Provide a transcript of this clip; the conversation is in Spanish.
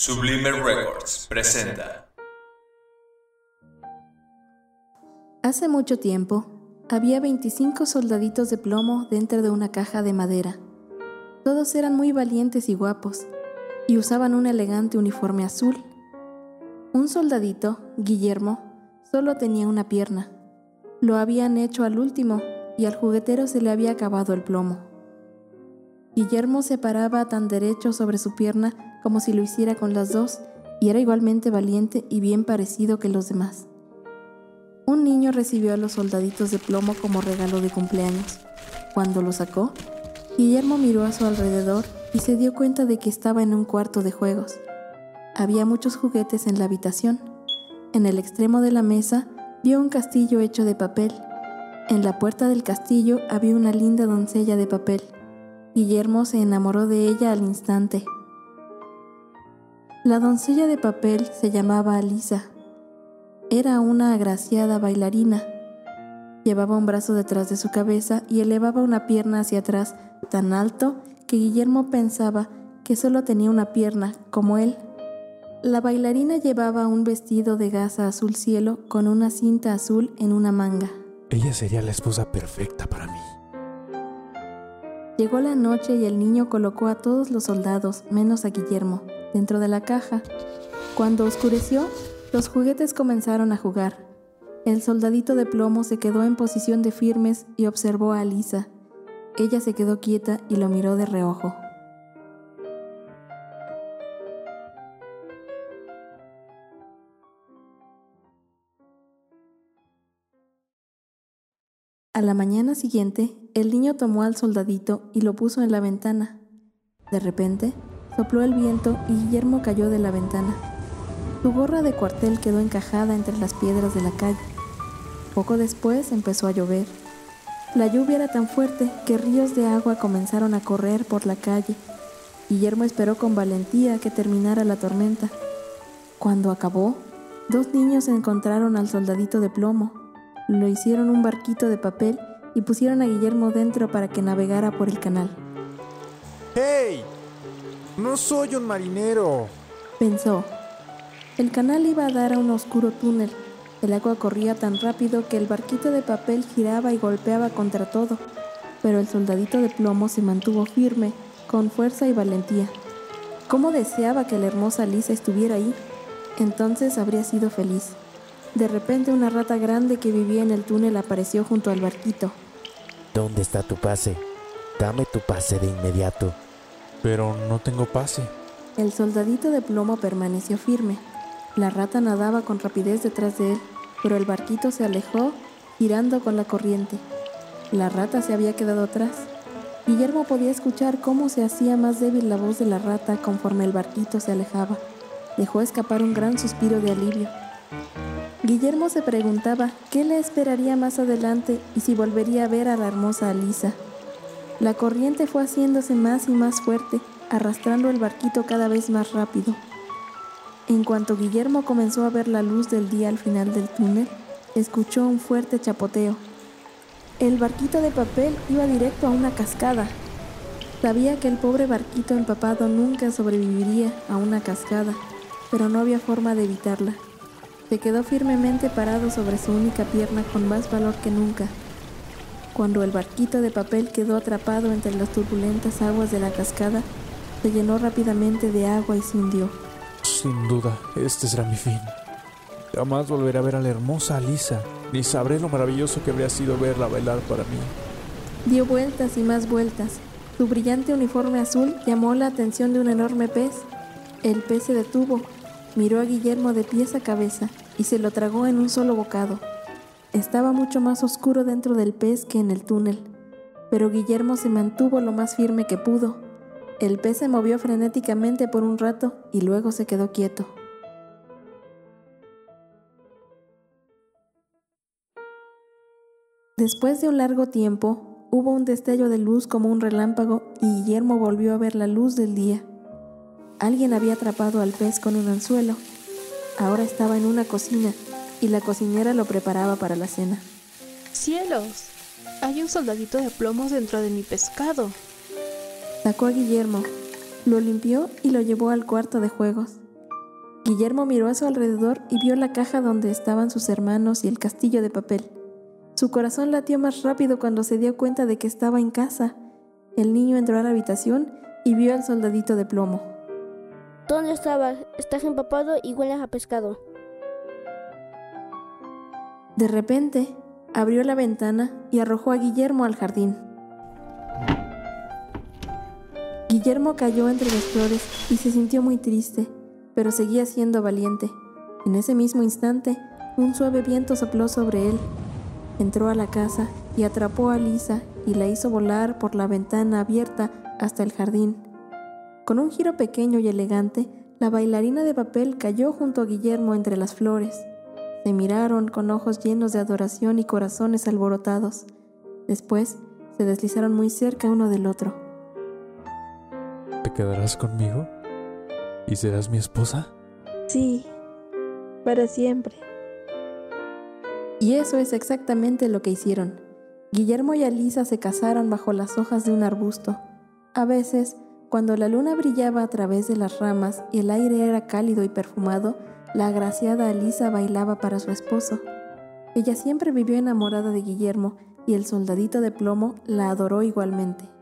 Sublime Records presenta. Hace mucho tiempo, había 25 soldaditos de plomo dentro de una caja de madera. Todos eran muy valientes y guapos, y usaban un elegante uniforme azul. Un soldadito, Guillermo, solo tenía una pierna. Lo habían hecho al último y al juguetero se le había acabado el plomo. Guillermo se paraba tan derecho sobre su pierna como si lo hiciera con las dos y era igualmente valiente y bien parecido que los demás. Un niño recibió a los soldaditos de plomo como regalo de cumpleaños. Cuando lo sacó, Guillermo miró a su alrededor y se dio cuenta de que estaba en un cuarto de juegos. Había muchos juguetes en la habitación. En el extremo de la mesa vio un castillo hecho de papel. En la puerta del castillo había una linda doncella de papel. Guillermo se enamoró de ella al instante. La doncella de papel se llamaba Alisa. Era una agraciada bailarina. Llevaba un brazo detrás de su cabeza y elevaba una pierna hacia atrás tan alto que Guillermo pensaba que solo tenía una pierna, como él. La bailarina llevaba un vestido de gasa azul cielo con una cinta azul en una manga. Ella sería la esposa perfecta para mí. Llegó la noche y el niño colocó a todos los soldados, menos a Guillermo, dentro de la caja. Cuando oscureció, los juguetes comenzaron a jugar. El soldadito de plomo se quedó en posición de firmes y observó a Alisa. Ella se quedó quieta y lo miró de reojo. A la mañana siguiente, el niño tomó al soldadito y lo puso en la ventana. De repente, sopló el viento y Guillermo cayó de la ventana. Su gorra de cuartel quedó encajada entre las piedras de la calle. Poco después empezó a llover. La lluvia era tan fuerte que ríos de agua comenzaron a correr por la calle. Guillermo esperó con valentía que terminara la tormenta. Cuando acabó, dos niños encontraron al soldadito de plomo lo hicieron un barquito de papel y pusieron a Guillermo dentro para que navegara por el canal. ¡Hey! No soy un marinero. Pensó. El canal iba a dar a un oscuro túnel. El agua corría tan rápido que el barquito de papel giraba y golpeaba contra todo, pero el soldadito de plomo se mantuvo firme, con fuerza y valentía. ¿Cómo deseaba que la hermosa Lisa estuviera ahí? Entonces habría sido feliz. De repente una rata grande que vivía en el túnel apareció junto al barquito. ¿Dónde está tu pase? Dame tu pase de inmediato. Pero no tengo pase. El soldadito de plomo permaneció firme. La rata nadaba con rapidez detrás de él, pero el barquito se alejó, girando con la corriente. La rata se había quedado atrás. Guillermo podía escuchar cómo se hacía más débil la voz de la rata conforme el barquito se alejaba. Dejó escapar un gran suspiro de alivio. Guillermo se preguntaba qué le esperaría más adelante y si volvería a ver a la hermosa Alisa. La corriente fue haciéndose más y más fuerte, arrastrando el barquito cada vez más rápido. En cuanto Guillermo comenzó a ver la luz del día al final del túnel, escuchó un fuerte chapoteo. El barquito de papel iba directo a una cascada. Sabía que el pobre barquito empapado nunca sobreviviría a una cascada, pero no había forma de evitarla. Se quedó firmemente parado sobre su única pierna con más valor que nunca. Cuando el barquito de papel quedó atrapado entre las turbulentas aguas de la cascada, se llenó rápidamente de agua y se hundió. Sin duda, este será mi fin. Jamás volveré a ver a la hermosa Alisa, ni sabré lo maravilloso que habría sido verla bailar para mí. Dio vueltas y más vueltas. Su brillante uniforme azul llamó la atención de un enorme pez. El pez se detuvo Miró a Guillermo de pies a cabeza y se lo tragó en un solo bocado. Estaba mucho más oscuro dentro del pez que en el túnel, pero Guillermo se mantuvo lo más firme que pudo. El pez se movió frenéticamente por un rato y luego se quedó quieto. Después de un largo tiempo, hubo un destello de luz como un relámpago y Guillermo volvió a ver la luz del día. Alguien había atrapado al pez con un anzuelo. Ahora estaba en una cocina y la cocinera lo preparaba para la cena. ¡Cielos! Hay un soldadito de plomos dentro de mi pescado. Sacó a Guillermo, lo limpió y lo llevó al cuarto de juegos. Guillermo miró a su alrededor y vio la caja donde estaban sus hermanos y el castillo de papel. Su corazón latió más rápido cuando se dio cuenta de que estaba en casa. El niño entró a la habitación y vio al soldadito de plomo. ¿Dónde estabas? Estás empapado y hueles a pescado. De repente, abrió la ventana y arrojó a Guillermo al jardín. Guillermo cayó entre las flores y se sintió muy triste pero seguía siendo valiente. En ese mismo instante, un suave viento sopló sobre él. Entró a la casa y atrapó a Lisa y la hizo volar por la ventana abierta hasta el jardín. Con un giro pequeño y elegante, la bailarina de papel cayó junto a Guillermo entre las flores. Se miraron con ojos llenos de adoración y corazones alborotados. Después, se deslizaron muy cerca uno del otro. ¿Te quedarás conmigo? ¿Y serás mi esposa? Sí, para siempre. Y eso es exactamente lo que hicieron. Guillermo y Alisa se casaron bajo las hojas de un arbusto. A veces, cuando la luna brillaba a través de las ramas y el aire era cálido y perfumado, la agraciada Alisa bailaba para su esposo. Ella siempre vivió enamorada de Guillermo y el soldadito de plomo la adoró igualmente.